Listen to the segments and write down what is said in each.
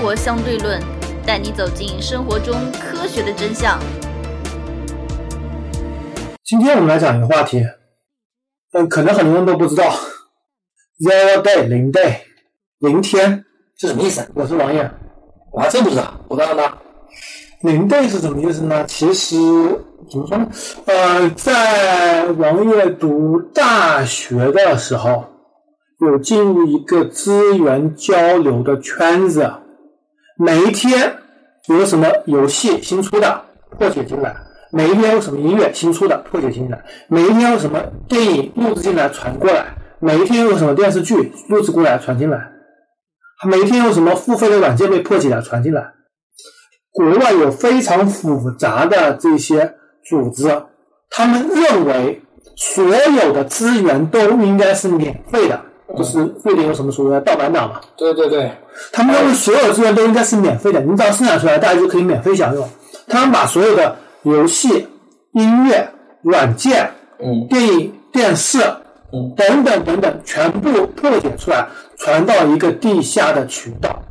活相对论》，带你走进生活中科学的真相。今天我们来讲一个话题，嗯，可能很多人都不知道，zero day 零 day 零天是什么意思？我是王爷，我还真不知道，我告诉他，零 day 是什么意思呢？其实怎么说呢？呃，在王爷读大学的时候，有进入一个资源交流的圈子，每一天有什么游戏新出的破解进来，每一天有什么音乐新出的破解进来，每一天有什么电影录制进来传过来，每一天有什么电视剧录制过来传进来，每一天有什么付费的软件被破解了传进来。国外有非常复杂的这些组织，他们认为所有的资源都应该是免费的，就是瑞典有什么所谓的盗版党嘛，对对对，他们认为所有资源都应该是免费的，你只要生产出来，大家就可以免费享用。他们把所有的游戏、音乐、软件、嗯电影、电视，嗯等等等等，全部破解出来，传到一个地下的渠道。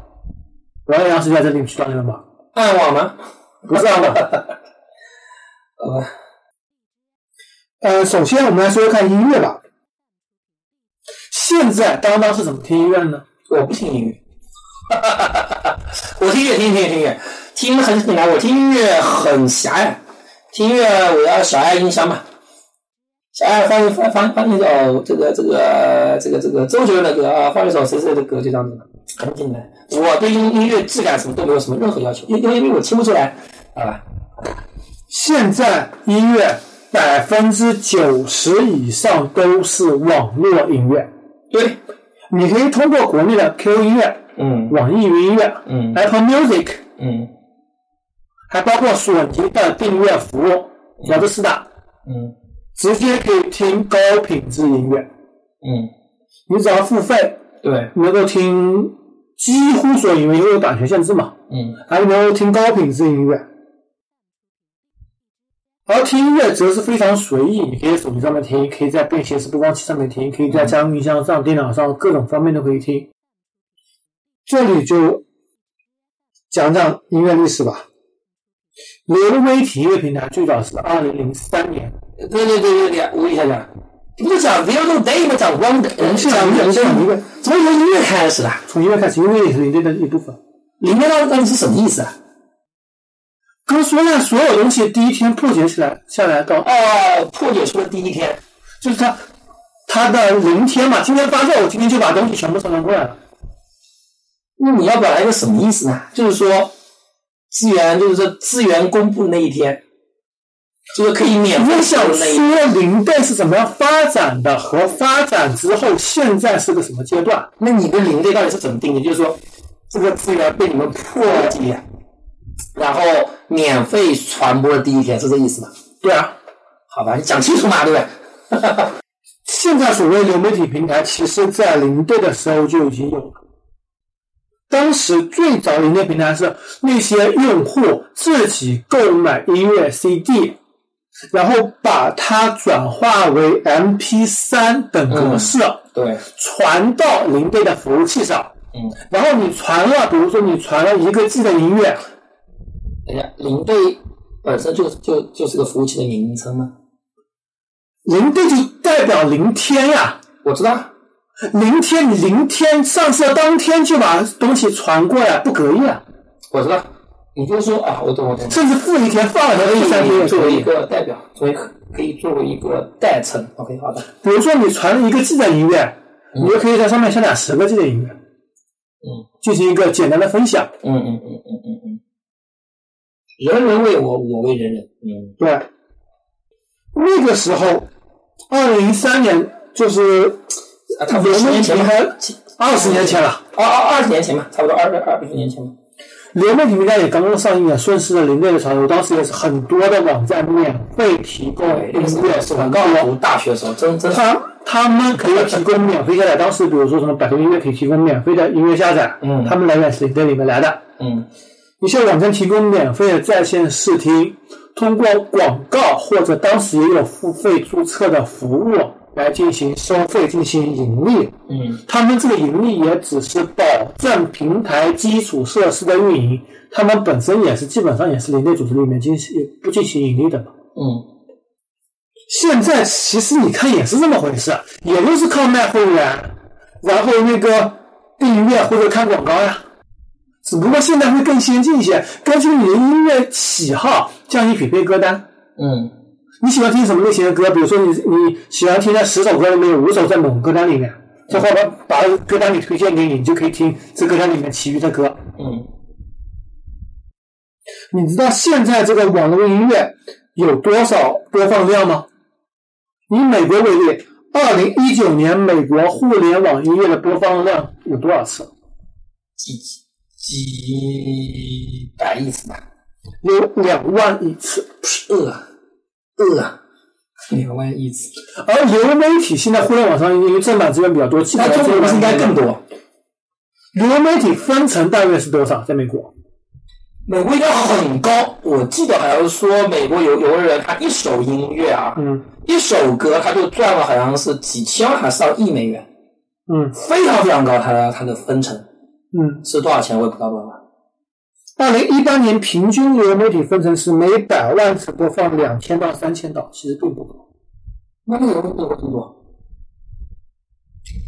王阳是在这里渠道里面吗？暗网吗？不是啊，好吧，呃，首先我们来说说看音乐吧。现在当当是怎么听音乐呢？我不听音乐，我听音乐，听音乐，听音乐，听很简单，我听音乐很狭隘，听音乐我要小爱音箱嘛，小爱放放放放一首这个这个这个这个周杰伦的歌啊，放一首谁谁的歌就这样子了，很简单。我对音音乐质感什么都没有什么任何要求，因因为因为我听不出来，好吧？现在音乐百分之九十以上都是网络音乐，对，你可以通过国内的 QQ 音乐、嗯。网易云音乐、嗯。Apple Music，嗯。还包括索尼的订阅服务，只要这四大，嗯。直接可以听高品质音乐。嗯，你只要付费，对，能够听几乎所有音乐，因为有版权限制嘛，嗯。还能够听高品质音乐。而听音乐则是非常随意，你可以在手机上面听，可以在便携式播放器上面听，可以在家用音箱上、电脑上各种方面都可以听。这里就讲讲音乐历史吧。流媒体音乐平台最早是二零零三年，对对对对对，我一下讲，你不是讲 No Day 吗？讲 One Day，人是讲音乐，音乐，怎么从音乐开始的？从音乐开始，音乐也是音乐的一部分。里面到到底是什么意思啊？刚说了，所有东西第一天破解起来下来到哦，破解出了第一天，就是他他的零天嘛，今天发售，我今天就把东西全部上传过来了。那你要表达一个什么意思呢？就是说资源，就是说资源公布的那一天，就是可以免费我想享用那一天。说零代是怎么样发展的，和发展之后现在是个什么阶段？那你的零 day 到底是怎么定的？就是说这个资源被你们破解，然后免费传播的第一天，是这意思吗？对啊，好吧，你讲清楚嘛，对不对？现在所谓流媒体平台，其实在零队的时候就已经有了。当时最早零代平台是那些用户自己购买音乐 CD，然后把它转化为 MP 3等格式。对，传到零队的服务器上，嗯，然后你传了，比如说你传了一个 G 的音乐，等一下，零 day 本身就就就是个服务器的名称吗？零倍就代表零天呀，我知道，零天你零天上市的当天就把东西传过来，不隔夜啊，我知道，你就说啊，我懂我懂，甚至负一天放了第三天可以作为一。个代表，作为可可以作为一个代称。OK，好的，比如说你传了一个 G 的音乐，你就可以在上面下载十个 G 的音乐，嗯进行一个简单的分享。嗯嗯嗯嗯嗯嗯，人人为我，我为人人。嗯对，那个时候，二零零三年就是啊，差不多流媒体十年前嘛，还二十年前了。二二二十年前吧，差不多二二二十年前嘛。流媒体平台也刚刚上映啊，顺势的零类的潮流，当时也是很多的网站免费提供音乐是我刚读大学的时候，真真是他他们可以提供免费下载，当时比如说什么百度音乐可以提供免费的音乐下载，嗯他们来源是零类里面来的。嗯一些网站提供免费的在线试听，通过广告或者当时也有付费注册的服务，来进行收费、进行盈利。嗯他们这个盈利也只是保证平台基础设施的运营，他们本身也是基本上也是零内组织里面进行不进行盈利的嘛。嗯现在其实你看也是这么回事，也就是靠卖会员，然后那个订阅或者看广告呀。只不过现在会更先进一些，根据你的音乐喜好向你匹配歌单。嗯你喜欢听什么类型的歌？比如说你你喜欢听的十首歌里面有五首在某个歌单里面，这会把把歌单里推荐给你，你就可以听这歌单里面其余的歌。嗯你知道现在这个网络音乐有多少播放量吗？以美国为例，二零一九年美国互联网音乐的播放量有多少次？几几百亿次吧，有两万亿次。呃呃，两万亿次，而流媒体现在互联网上因为正版资源比较多，基本那上中国不是应该更多？流媒体分成大约是多少？在美国？美国应该很高，我记得好像是说美国有有个人他一首音乐啊，嗯一首歌他就赚了好像是几千万还是上亿美元，嗯非常非常高，他的他的分成嗯。是多少钱我也不知道多少。二零一八年平均流媒体分成是每百万次播放两千到三千刀，其实并不高。那那个多多多多，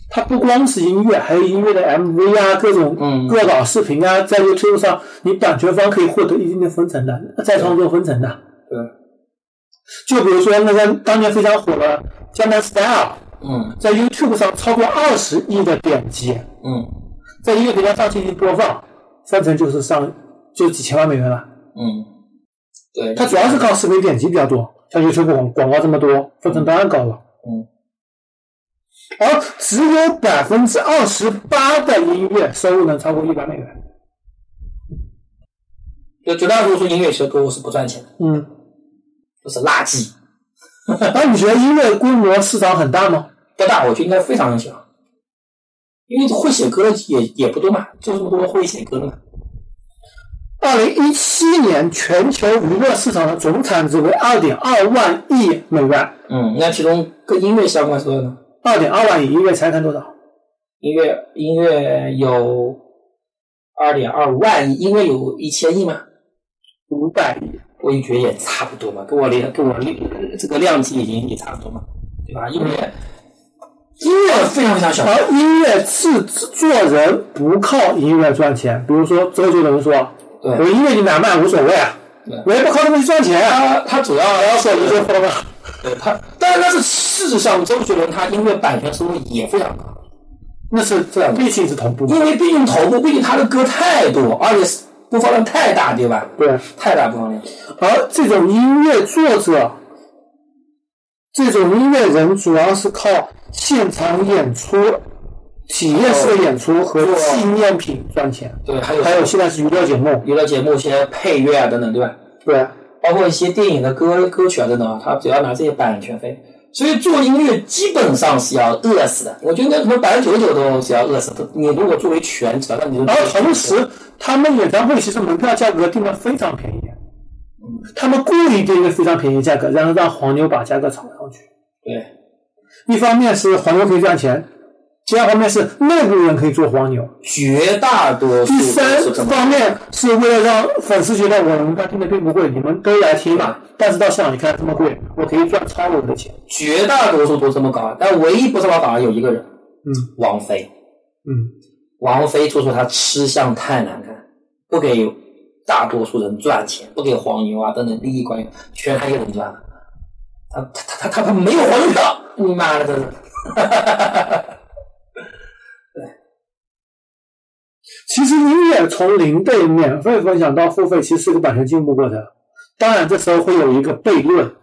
它不光是音乐，还有音乐的 MV 啊，各种嗯恶搞视频啊，在 YouTube 上，你版权方可以获得一定的分成的，再创作分成的。对，就比如说那个当年非常火的《江南 Style》，嗯在 YouTube 上超过二十亿的点击，嗯在音乐平台上进行播放，分成就是上就几千万美元了。嗯，对，它主要是靠视频点击比较多，像 YouTube 广广告这么多，分成当然高了。嗯而只有百分之二十八的音乐收入能超过一百美元。就绝大多数音乐其实都是不赚钱的，嗯，都是垃圾。那你觉得音乐规模市场很大吗？不大，我觉得应该非常小，因为会写歌的也也不多嘛，就这么多会写歌的嘛。二零一七年全球娱乐市场的总产值为二点二万亿美元，嗯，那其中跟音乐相关是多少呢？二点二万亿，音乐财产多少？音乐音乐有二点二万亿，音乐有一千亿吗？五百亿。我也觉得也差不多嘛，跟我量跟我量这个量级已经也差不多嘛，对吧？因为音乐非常非常小，而音乐制作人不靠音乐赚钱，比如说周杰伦说：“我音乐你买不买无所谓啊，我也不靠这个去赚钱啊。他他主要”然后说你就疯了。对他，但是但是事实上，周杰伦他音乐版权收入也非常高，那是这样，毕竟是同步。因为毕竟同步，毕竟他的歌太多，而且播放量太大，对吧？对，太大播放量。而这种音乐作者，这种音乐人主要是靠现场演出、体验式的演出和纪念品赚钱。对，还有还有现在是娱乐节目，娱乐节目一些配乐啊等等，对吧？对，包括一些电影的歌歌曲啊等等啊，他只要拿这些版权费，所以做音乐基本上是要饿死的。我觉得可能百分之九十九都是要饿死的。你如果作为全职，那你就然后同时，他们演唱会其实门票价格定的非常便宜，他们故意定一个非常便宜的价格，然后让黄牛把价格炒上去。对一方面是黄牛可以赚钱，第二方面是内部人可以做黄牛，绝大多数第三方面是为了让粉丝觉得我们家听的并不贵，你们都来听嘛。但是到现场你看这么贵，我可以赚超额的钱。绝大多数都这么搞，但唯一不这么搞的有一个人，嗯王菲。嗯，王菲做出她吃相太难看，不给大多数人赚钱，不给黄牛啊等等利益关系，全他一个人赚了。他他他他他没有黄牛票，你妈的，真是！对其实音乐从零对免费分享到付费，其实是个版权进步过程。当然，这时候会有一个悖论，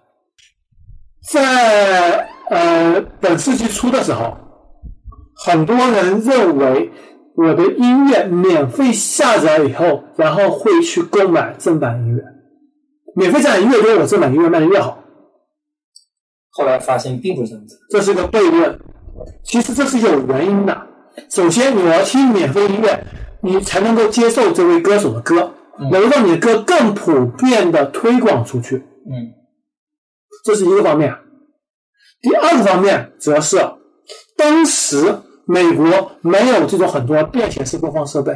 在呃本世纪初的时候，很多人认为我的音乐免费下载以后，然后会去购买正版音乐，免费下载音乐多，我正版音乐卖的越好，后来发现并不是这样子。这是个悖论。其实这是有原因的。首先，你要听免费音乐，你才能够接受这位歌手的歌，能够让你的歌更普遍的推广出去，嗯这是一个方面。第二个方面则是当时美国没有这种很多便携式播放设备，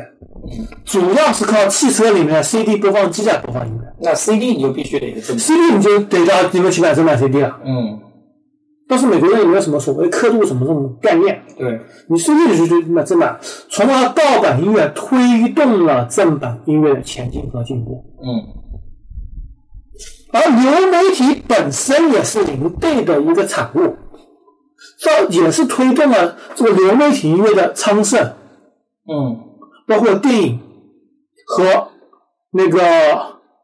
主要是靠汽车里面的 CD 播放机来播放音乐。那 CD 你就必须得。CD 你就得到你们去买正版 CD 了。嗯，但是美国人也没有什么所谓刻度什么这种概念，对，你 CD 你就去买正版，从而盗版音乐推动了正版音乐的前进和进步。嗯而流媒体本身也是零对的一个产物，这也是推动了这个流媒体音乐的昌盛，嗯包括电影和那个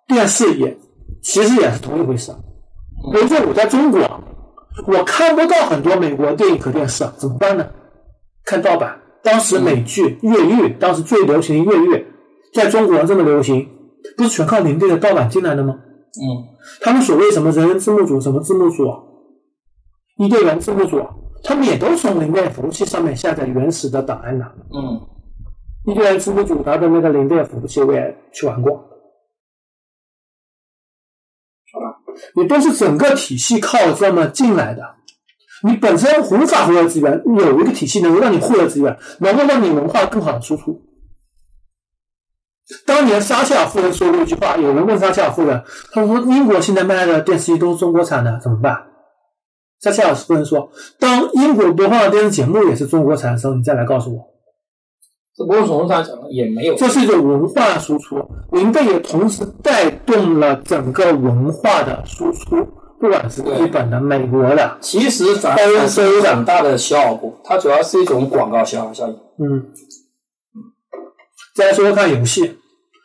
电视也其实也是同一回事。比如说我在中国，我看不到很多美国电影和电视，怎么办呢？看盗版。当时美剧、越狱，当时最流行的越狱，在中国这么流行，不是全靠零对的盗版进来的吗？嗯他们所谓什么人人字幕组、什么字幕组、伊甸园字幕组，他们也都是从零电服务器上面下载原始的档案的。嗯伊甸园字幕组它的那个零电服务器我也去玩过，好吧？你都是整个体系靠这么进来的。你本身无法获得资源，有一个体系能够让你获得资源，能够让你文化更好的输出。当年撒切尔夫人说过一句话，有人问撒切尔夫人，他说英国现在卖的电视机都是中国产的，怎么办？撒切尔夫人说，当英国播放的电视节目也是中国产的时候，你再来告诉我。这某种程度上讲也没有。这是一种文化输出，林贝也同时带动了整个文化的输出，不管是日本的、美国的，其实反而是有很大的效果，它主要是一种广告效效应。嗯。再来说说看游戏，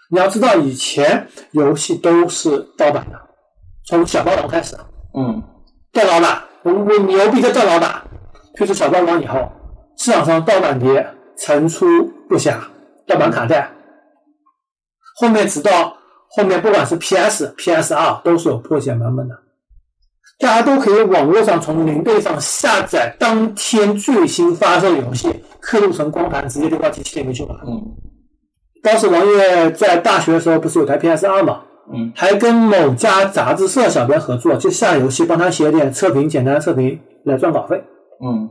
你要知道以前游戏都是盗版的，从小霸王开始，嗯断老板，我我牛逼的断老板，推出小霸王以后，市场上盗版碟层出不穷，盗版卡带，后面直到后面不管是 PS、PS2 都是有破解版本的，大家都可以网络上从零队上下载当天最新发售的游戏，刻录成光盘，直接丢到机器里面去玩。嗯当时王爷在大学的时候不是有台 PS2 吗？嗯还跟某家杂志社小编合作，就下游戏帮他写点测评，简单测评来赚稿费。嗯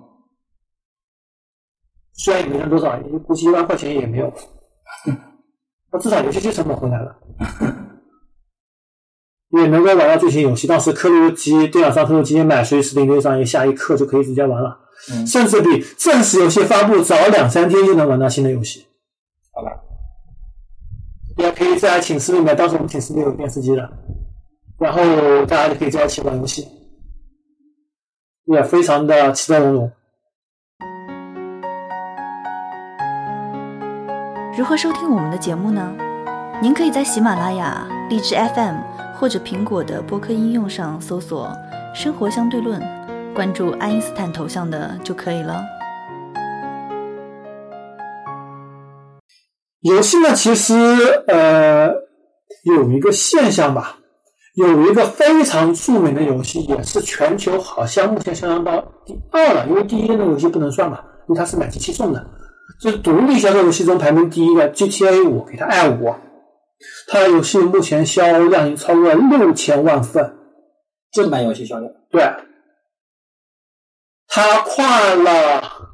虽然也没赚多少，估计一万块钱也没有，那至少游戏机成本回来了，也能够玩到最新游戏。当时刻录机电脑上刻录机买，随时零队上一下一刻就可以直接玩了，嗯，甚至比正式游戏发布早两三天就能玩到新的游戏。好吧，也可以在寝室里面，当时我们寝室里有电视机的，然后大家就可以在一起玩游戏，也非常的其乐融融。如何收听我们的节目呢？您可以在喜马拉雅、荔枝 FM 或者苹果的播客应用上搜索“生活相对论”，关注爱因斯坦头像的就可以了。游戏呢，其实呃有一个现象吧，有一个非常著名的游戏，也是全球好像目前销量到第二了，因为第一的游戏不能算嘛，因为它是买机器送的。就是独立销售游戏中排名第一的 GTA 五，给它爱五，它的游戏目前销量已经超过六千万份。正版游戏销量。对，它跨了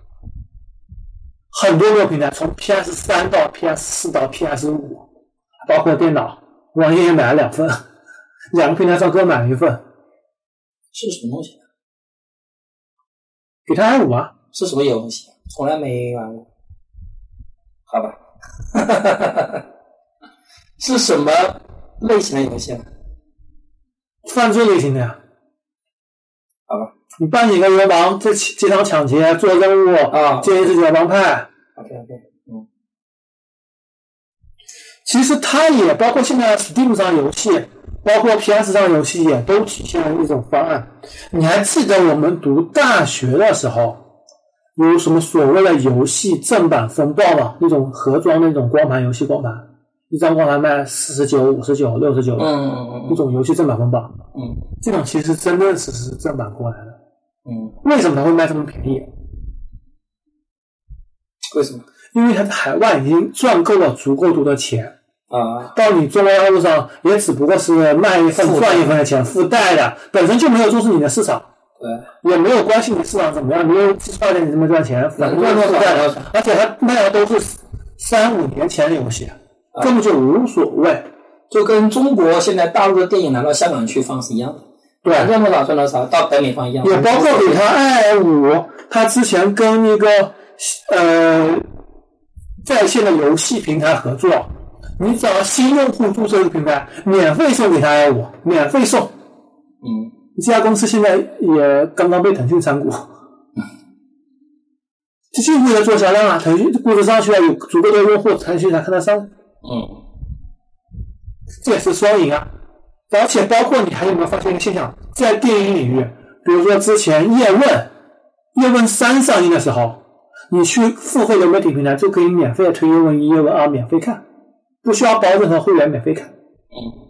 很多个平台，从 PS 三到 PS 四到 PS 五，包括电脑，网页也买了两份，两个平台上各买了一份，是什么东西？给他 i 五啊，是什么游戏？从来没玩过。好吧，是什么类型的游戏呢？犯罪类型的呀。你扮演个流氓，在街上抢劫、做任务啊建立自己的帮派。，OK OK，嗯其实它也包括现在 Steam 上游戏，包括 PS 上游戏，也都体现了一种方案。你还记得我们读大学的时候，有什么所谓的游戏正版风暴吗？那种盒装那种光盘游戏光盘，一张光盘卖四十九、五十九、六十九嗯嗯嗯一种游戏正版风暴。嗯这种其实真的是是正版过来的。嗯，为什么它会卖这么便宜？为什么？因为它在海外已经赚够了足够多的钱。啊，到你中国大陆上也只不过是卖一份赚一份的钱，附带的本身就没有重视你的市场。对，也没有关心你市场怎么样，你又赚钱你怎么赚钱，反正都是这样，而且它卖的都是三五年前的游戏，根本就无所谓。就跟中国现在大陆的电影拿到香港去放是一样的，对，赚多少赚多少，到北美方一样。也包括给他 I 五，他之前跟那个呃在线的游戏平台合作，你只要新用户注册一个平台，免费送给他 I 五，免费送。嗯，这家公司现在也刚刚被腾讯参股，这就是为了做销量啊！腾讯估值上去了，有足够的用户，腾讯才看得上。嗯。这也是双赢啊！而且包括你还有没有发现一个现象，在电影领域，比如说之前《叶问》《叶问三》上映的时候，你去付费的媒体平台就可以免费的推《叶问一》《叶问二》免费看，不需要包任何会员免费看。嗯。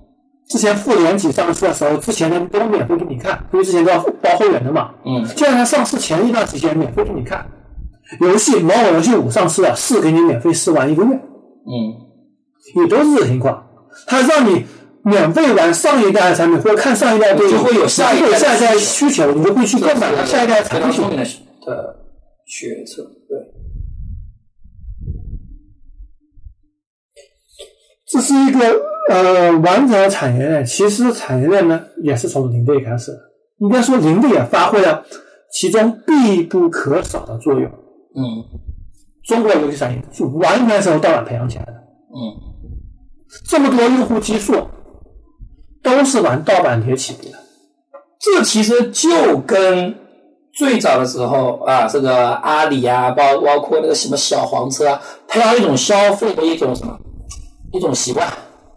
之前《复联几》上市的时候，之前的都免费给你看，因为之前都要包会员的嘛。嗯。现在它上市前一段时间免费给你看，游戏《某某游戏五》上市了，是给你免费试玩一个月。嗯。也都是这个情况。它让你免费玩上一代的产品，或者看上一代电影，就会有下一代下一代需求，你就会去购买它下一代产品的的决策。对，这是一个呃完整的产业链。其实产业链呢，也是从零队开始的。应该说，零队也发挥了其中必不可少的作用。嗯，中国游戏产业是完全是由盗版培养起来的。嗯。这么多用户基数，都是玩盗版碟起步的。这其实就跟最早的时候啊，这个阿里啊，包包括那个什么小黄车啊，培养一种消费的一种什么一种习惯。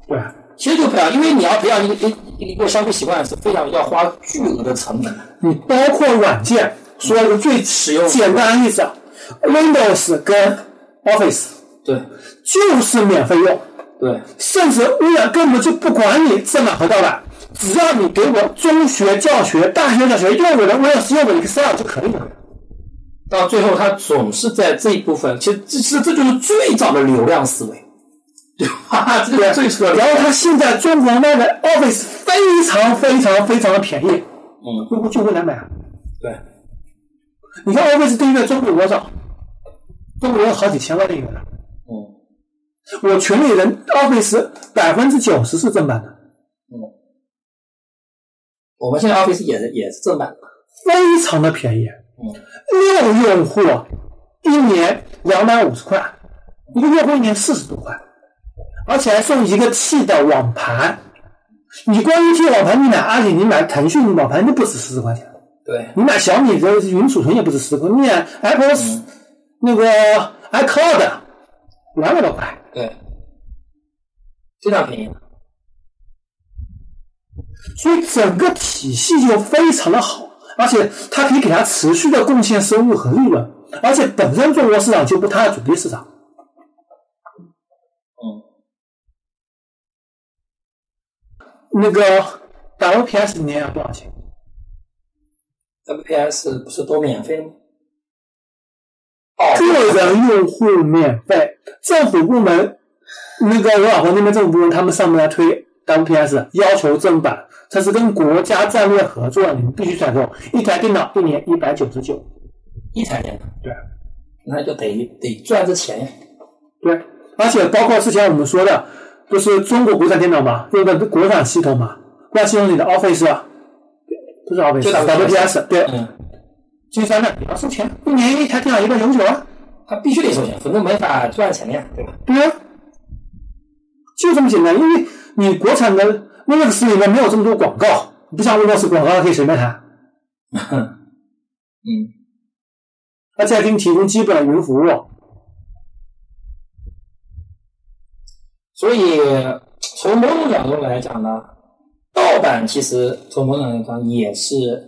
对，其实就培养，因为你要培养一个一一个消费习惯是非常要花巨额的成本。你包括软件，说一个最实用简单的例子，Windows 跟 Office，对，就是免费用。对，甚至微软根本就不管你正版和盗版，只要你给我中学教学、大学教学用我的 Windows 用我的 Excel 就可以了。到最后，他总是在这一部分，其实这其实这就是最早的流量思维，对吧？这个最初的。然后他现在中国卖的 Office 非常非常非常的便宜，嗯，用户就会来买。对，你看 Office 订阅中国多少？中国有好几千万订阅了。我群里人 Office 百分之九十是正版的，嗯，我们现在 Office 也是也是正版的，非常的便宜，嗯，六用户一年两百五十块，一个用户一年四十多块，而且还送一个 T 的网盘，你光一 T 网盘，你买阿里，你买腾讯的网盘就不止四十块钱，对，你买小米的云储存也不止十块，你买 Apple 那个 iCloud 两百多块。对，非常便宜，所以整个体系就非常的好，而且它可以给它持续的贡献收入和利润，而且本身中国市场就不它的主力市场。嗯，那个 WPS 年要多少钱？WPS 不是都免费吗？个人用户免费，政府部门那个我老婆那边政府部门，他们上面来推 WPS，要求正版，这是跟国家战略合作，你们必须采购。一台电脑一年一百九十九，一台电脑，对，那就得得赚这钱。呀，对，而且包括之前我们说的，就是中国国产电脑嘛，用的国产系统嘛，国产系统里的 Office，啊不是 Office，WPS，对。金山的也要收钱，一年一台电脑一百九十九啊，他必须得收钱，否则没法赚钱的呀，对吧？对啊，就这么简单，因为你国产的 Windows 里面没有这么多广告，不像 Windows 广告可以随便弹。嗯，而且给你提供基本的云服务。所以从某种角度来讲呢，盗版其实从某种角度上也是。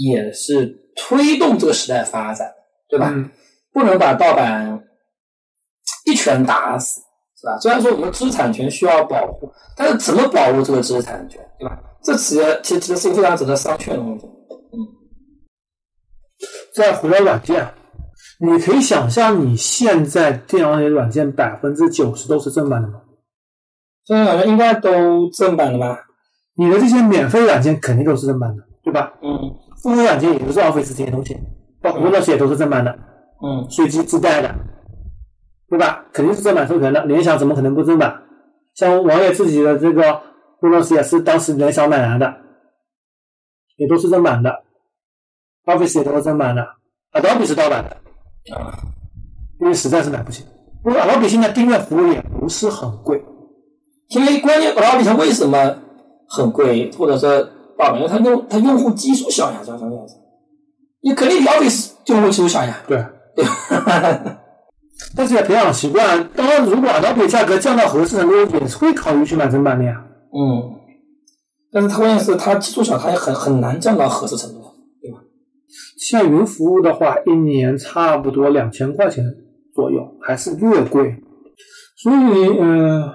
也是推动这个时代发展，对吧？不能把盗版一拳打死，是吧？虽然说我们知识产权需要保护，但是怎么保护这个知识产权，对吧？这其实其实是一个非常值得商榷的问题。嗯。再回到软件，你可以想象你现在电脑里软件百分之九十都是正版的吗？现在软件应该都正版的吧？你的这些免费软件肯定都是正版的。对吧？嗯付费软件也就是 Office 这些东西，包括 Windows 也都是正版的，嗯随机自带的，对吧？肯定是正版授权的。联想怎么可能不正版？像王爷自己的这个 Windows 也是当时联想买来的，也都是正版的，Office 也都是正版的，Adobe 是盗版的，啊，因为实在是买不起。不过 Adobe 现在订阅服务也不是很贵，因为关键 Adobe 它为什么很贵，或者说盗版？因为它用它用户基数小呀，这样这样子，你肯定比 Office 用户基数小呀，对。但是也培养习惯。当然，如果 Adobe 价格降到合适程度，也是会考虑去买正版的呀。嗯，但是它关键是它基数小，它也很很难降到合适程度，对吧？像云服务的话，一年差不多两千块钱左右，还是略贵。所以，呃，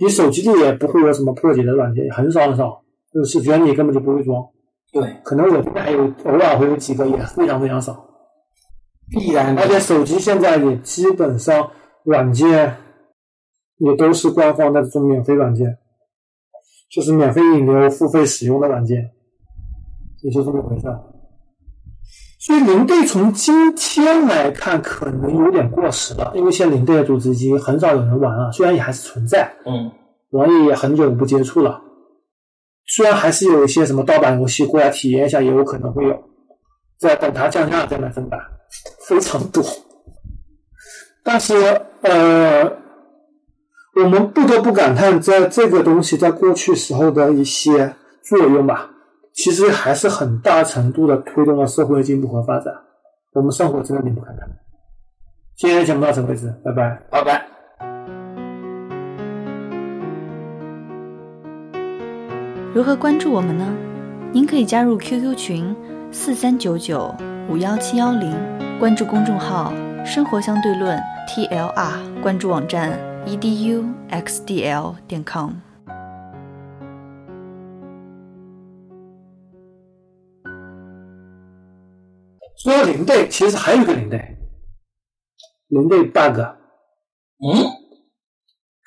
你手机里也不会有什么破解的软件，很少很少。就是觉得你根本就不会装，对，可能我这边还有偶尔会有几个，也非常非常少。必然的而且手机现在也基本上软件也都是官方的这种免费软件，就是免费引流、付费使用的软件，也就这么回事。所以零 day 从今天来看可能有点过时了，因为现在零 day 的组织已经很少有人玩了，虽然也还是存在，嗯王爷也很久不接触了。虽然还是有一些什么盗版游戏过来体验一下，也有可能会有，再等它降价再买正版，非常多。但是呃，我们不得不感叹，在这个东西在过去时候的一些作用吧，其实还是很大程度的推动了社会进步和发展。我们生活真的离不开它。今天的节目到此为止，拜拜。拜拜。如何关注我们呢？您可以加入 QQ 群四三九九五幺七幺零，关注公众号“生活相对论 ”TLR，关注网站 eduxdl 点 com。说到零 day，其实还有一个零 day，零 day bug。嗯，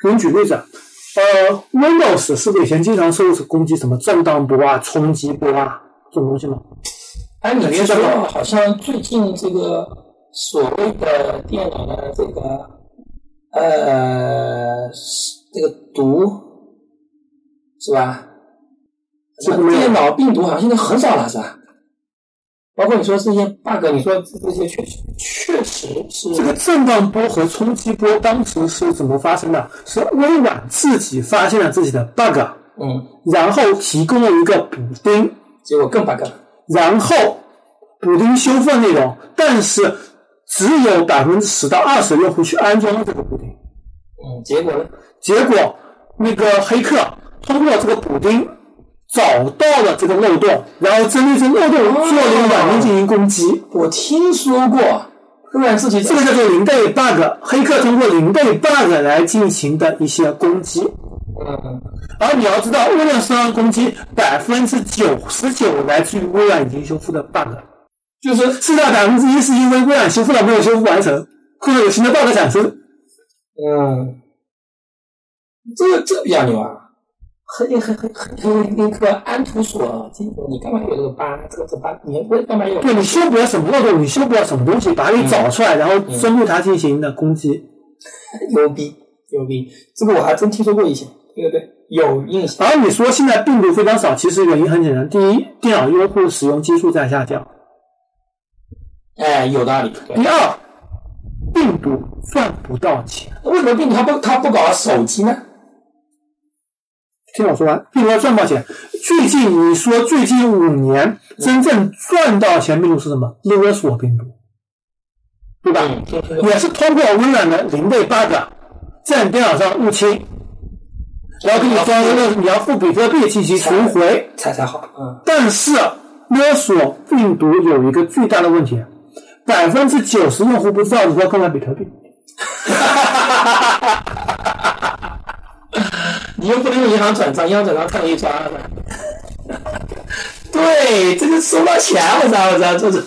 给你举例子，呃，Windows 是不是以前经常受攻击什么震荡波啊、冲击波啊这种东西吗？按理说，好像最近这个所谓的电脑的这个呃这个毒是吧？几乎没有电脑病毒好像现在很少了，是吧？包括你说这些 bug，你说这些确实确实是这个震荡波和冲击波当时是怎么发生的？是微软自己发现了自己的 bug，嗯，然后提供了一个补丁，结果更 bug 了。然后补丁修复内容，但是只有百分之十到二十用户去安装了这个补丁。嗯，结果呢？结果那个黑客通过这个补丁找到了这个漏洞，然后针对这个漏洞做了一个软件进行攻击。我听说过，微软自己这个叫做零倍 bug，黑客通过零倍 bug 来进行的一些攻击。嗯而你要知道，微软身上攻击百分之九十九来自于微软已经修复的 bug，就是剩下百分之一是因为微软修复了没有修复完成，或者有新的 bug 产生。嗯，这个这个比较牛啊！黑黑黑黑黑黑客安图索，这个你干嘛有这个疤？这个这疤，你为干嘛有？对你修补了什么漏洞，你修补了什么东西，把它给找出来，然后针对它进行的攻击。牛逼牛逼！这个我还真听说过以前，对对对，有印象。而你说现在病毒非常少，其实原因很简单：第一，电脑用户使用基数在下降；哎，有道理。第二，病毒赚不到钱。为什么病毒它不它不搞手机呢？听我说完，病毒要赚到钱。最近你说最近五年真正赚到钱病毒是什么？勒索病毒，对吧？嗯。也是通过微软的零倍 bug 在你电脑上入侵，然后给你装你要付比特币进行赎回。才才好，嗯，但是勒索病毒有一个最大的问题，百分之九十用户不知道如何购买比特币。你又不能用银行转账，银行转账太容易抓了吧？对，这个收到钱，我操，我操，这是。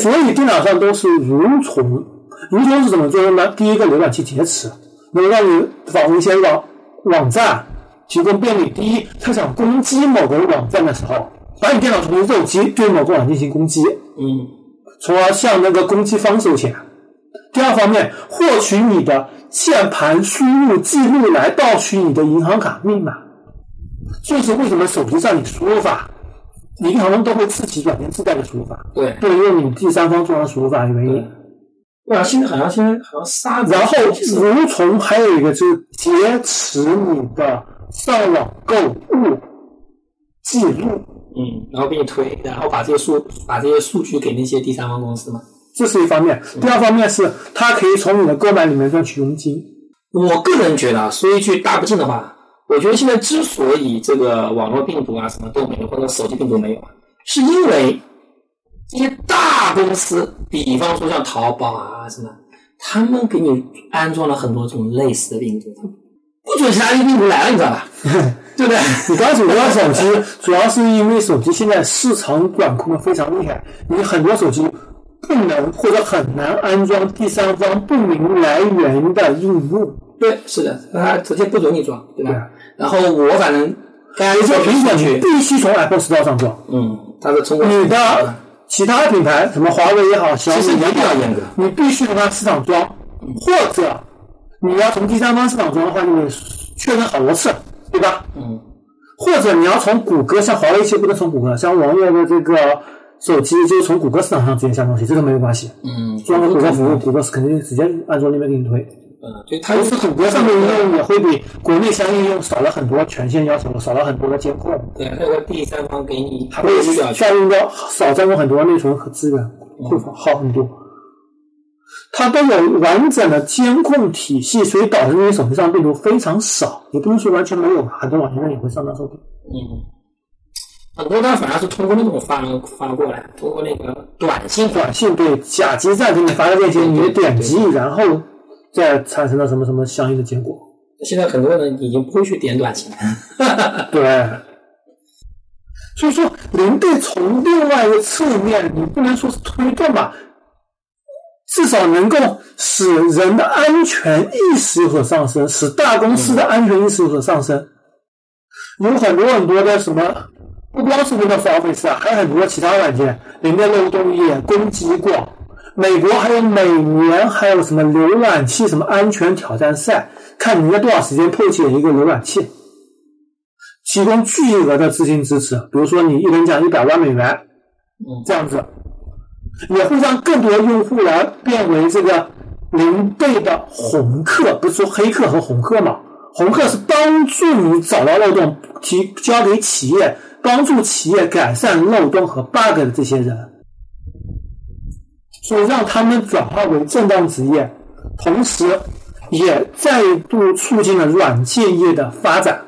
所以电脑上都是蠕虫，蠕虫是怎么作用呢？第一个，浏览器劫持，能让你访问一些网网站，提供便利。第一，他想攻击某个网站的时候，把你电脑成为肉鸡，对某个网进行攻击，嗯从而向那个攻击方收钱。第二方面，获取你的键盘输入记录来盗取你的银行卡密码。这是为什么手机上你输入法，银行都会自己软件自带的输入法，对，不能用你第三方做的输入法的原因。对啊，现在好像现在好像杀然后蠕虫还有一个就是劫持你的上网购物记录，嗯，然后给你推，然后把这些数把这些数据给那些第三方公司嘛。这是一方面。第二方面是它可以从你的购买里面赚取佣金。我个人觉得啊，说一句大不敬的话，我觉得现在之所以这个网络病毒啊什么都没有，或者手机病毒没有，是因为这些大公司，比方说像淘宝啊什么，他们给你安装了很多这种类似的病毒，他不准其他的病毒来了，你知道吧？对不对？你刚才说手机，主要是因为手机现在市场管控的非常厉害，你很多手机不能或者很难安装第三方不明来源的应用。对，是的，他直接不准你装，对吧？对然后我反正刚才比如说苹果，你去，必须从 Apple Store 上装。嗯，它是从你的其他品牌，什么华为也好，小其实米也定要严格，你必须从它市场装，或者你要从第三方市场装的话，你得确认好多次，对吧？嗯或者你要从谷歌，像华为其实不能从谷歌，像王爷的这个手机就是从谷歌市场上直接下东西，这个没有关系。嗯，装个谷歌服务，谷歌是肯定直接安装那边给你推。嗯，对，它就是很多上面应用也会比国内相应用少了很多权限要求，少了很多的监控，对，它有个第三方给你它会去，占用到少占用很多内存和资源，会好很多。它都有完整的监控体系，所以导致你手机上病毒非常少，也不能说完全没有，很多网站上也会上当受骗。嗯，很多它反而是通过那种发发过来，通过那个短信短信对假基站给你发个链接，你点击，然后再产生了什么什么相应的结果。现在很多人已经不会去点短信了。对，所以说零队从另外一个侧面，你不能说是推动吧，至少能够使人的安全意识有所上升，使大公司的安全意识有所上升。有很多很多的什么，不光是 Windows Office 啊，还有很多其他软件里面漏洞也攻击过。美国还有每年还有什么浏览器什么安全挑战赛，看你在多少时间破解一个浏览器。提供巨额的资金支持，比如说你一人奖一百万美元，嗯这样子，也会让更多用户来变为这个零倍的红客，不是说黑客和红客嘛？红客是帮助你找到漏洞，提交给企业，帮助企业改善漏洞和 bug 的这些人，所以让他们转化为正当职业，同时也再度促进了软件业的发展。